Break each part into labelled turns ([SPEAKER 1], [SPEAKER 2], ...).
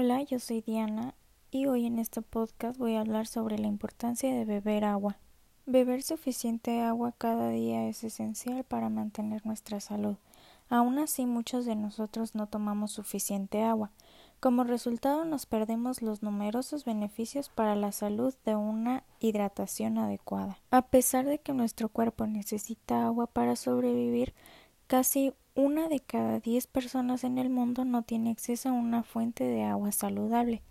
[SPEAKER 1] Hola, yo soy Diana y hoy en este podcast voy a hablar sobre la importancia de beber agua. Beber suficiente agua cada día es esencial para mantener nuestra salud. Aún así, muchos de nosotros no tomamos suficiente agua. Como resultado, nos perdemos los numerosos beneficios para la salud de una hidratación adecuada. A pesar de que nuestro cuerpo necesita agua para sobrevivir, casi una de cada diez personas en el mundo no tiene acceso a una fuente de agua saludable.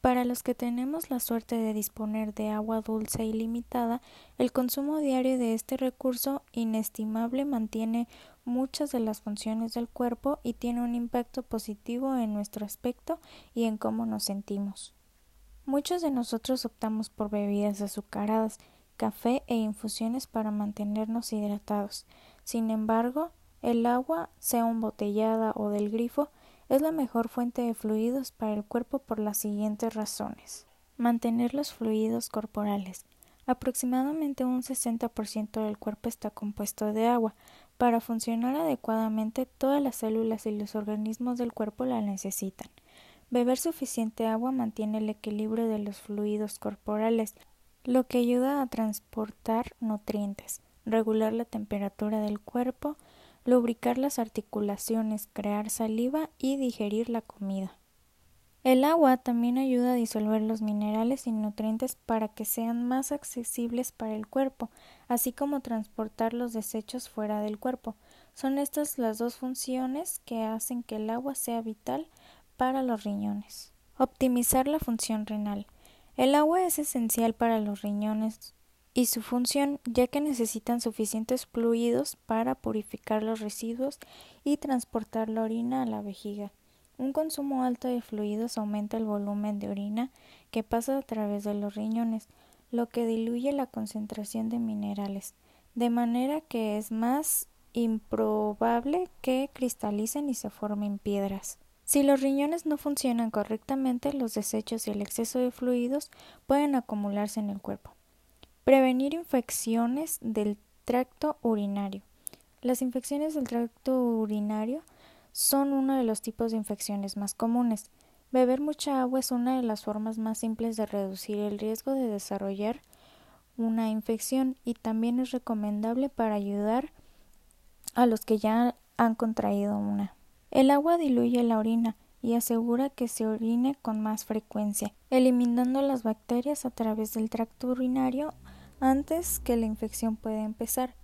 [SPEAKER 1] Para los que tenemos la suerte de disponer de agua dulce ilimitada, el consumo diario de este recurso inestimable mantiene muchas de las funciones del cuerpo y tiene un impacto positivo en nuestro aspecto y en cómo nos sentimos. Muchos de nosotros optamos por bebidas azucaradas, café e infusiones para mantenernos hidratados. Sin embargo, el agua, sea embotellada o del grifo, es la mejor fuente de fluidos para el cuerpo por las siguientes razones. Mantener los fluidos corporales. Aproximadamente un 60% del cuerpo está compuesto de agua. Para funcionar adecuadamente, todas las células y los organismos del cuerpo la necesitan. Beber suficiente agua mantiene el equilibrio de los fluidos corporales, lo que ayuda a transportar nutrientes, regular la temperatura del cuerpo, lubricar las articulaciones, crear saliva y digerir la comida. El agua también ayuda a disolver los minerales y nutrientes para que sean más accesibles para el cuerpo, así como transportar los desechos fuera del cuerpo. Son estas las dos funciones que hacen que el agua sea vital para los riñones. Optimizar la función renal. El agua es esencial para los riñones y su función ya que necesitan suficientes fluidos para purificar los residuos y transportar la orina a la vejiga. Un consumo alto de fluidos aumenta el volumen de orina que pasa a través de los riñones, lo que diluye la concentración de minerales, de manera que es más improbable que cristalicen y se formen piedras. Si los riñones no funcionan correctamente, los desechos y el exceso de fluidos pueden acumularse en el cuerpo. Prevenir infecciones del tracto urinario. Las infecciones del tracto urinario son uno de los tipos de infecciones más comunes. Beber mucha agua es una de las formas más simples de reducir el riesgo de desarrollar una infección y también es recomendable para ayudar a los que ya han contraído una. El agua diluye la orina y asegura que se orine con más frecuencia, eliminando las bacterias a través del tracto urinario antes que la infección pueda empezar.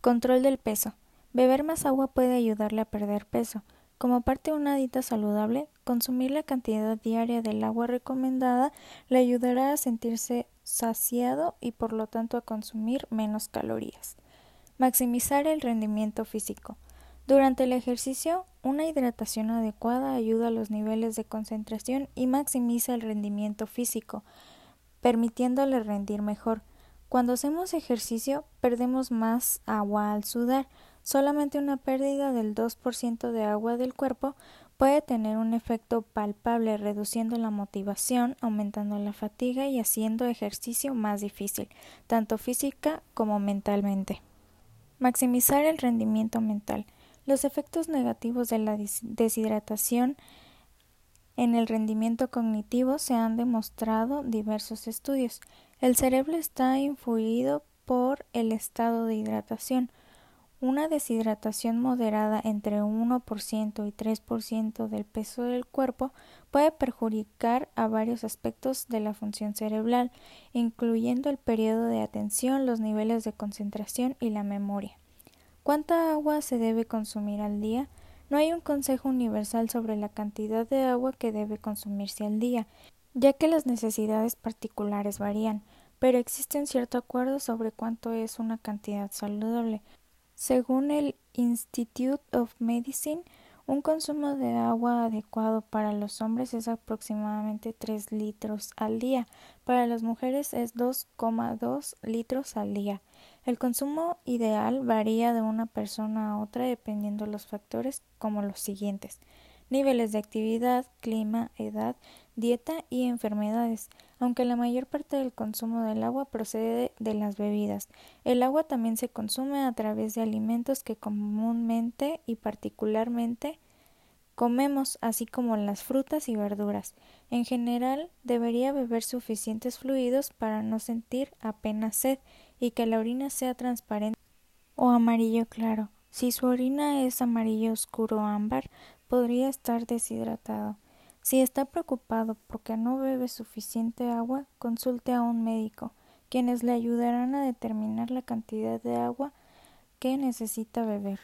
[SPEAKER 1] Control del peso. Beber más agua puede ayudarle a perder peso. Como parte de una dieta saludable, consumir la cantidad diaria del agua recomendada le ayudará a sentirse saciado y por lo tanto a consumir menos calorías. Maximizar el rendimiento físico. Durante el ejercicio, una hidratación adecuada ayuda a los niveles de concentración y maximiza el rendimiento físico, permitiéndole rendir mejor. Cuando hacemos ejercicio, perdemos más agua al sudar. Solamente una pérdida del 2% de agua del cuerpo puede tener un efecto palpable reduciendo la motivación, aumentando la fatiga y haciendo ejercicio más difícil, tanto física como mentalmente. Maximizar el rendimiento mental. Los efectos negativos de la deshidratación en el rendimiento cognitivo se han demostrado diversos estudios. El cerebro está influido por el estado de hidratación. Una deshidratación moderada entre 1% y 3% del peso del cuerpo puede perjudicar a varios aspectos de la función cerebral, incluyendo el periodo de atención, los niveles de concentración y la memoria. ¿Cuánta agua se debe consumir al día? No hay un consejo universal sobre la cantidad de agua que debe consumirse al día, ya que las necesidades particulares varían, pero existe un cierto acuerdo sobre cuánto es una cantidad saludable. Según el Institute of Medicine, un consumo de agua adecuado para los hombres es aproximadamente 3 litros al día, para las mujeres es 2,2 litros al día. El consumo ideal varía de una persona a otra dependiendo de los factores como los siguientes niveles de actividad, clima, edad, dieta y enfermedades, aunque la mayor parte del consumo del agua procede de las bebidas. El agua también se consume a través de alimentos que comúnmente y particularmente comemos, así como las frutas y verduras. En general, debería beber suficientes fluidos para no sentir apenas sed y que la orina sea transparente o amarillo claro. Si su orina es amarillo oscuro ámbar, podría estar deshidratado. Si está preocupado porque no bebe suficiente agua, consulte a un médico, quienes le ayudarán a determinar la cantidad de agua que necesita beber.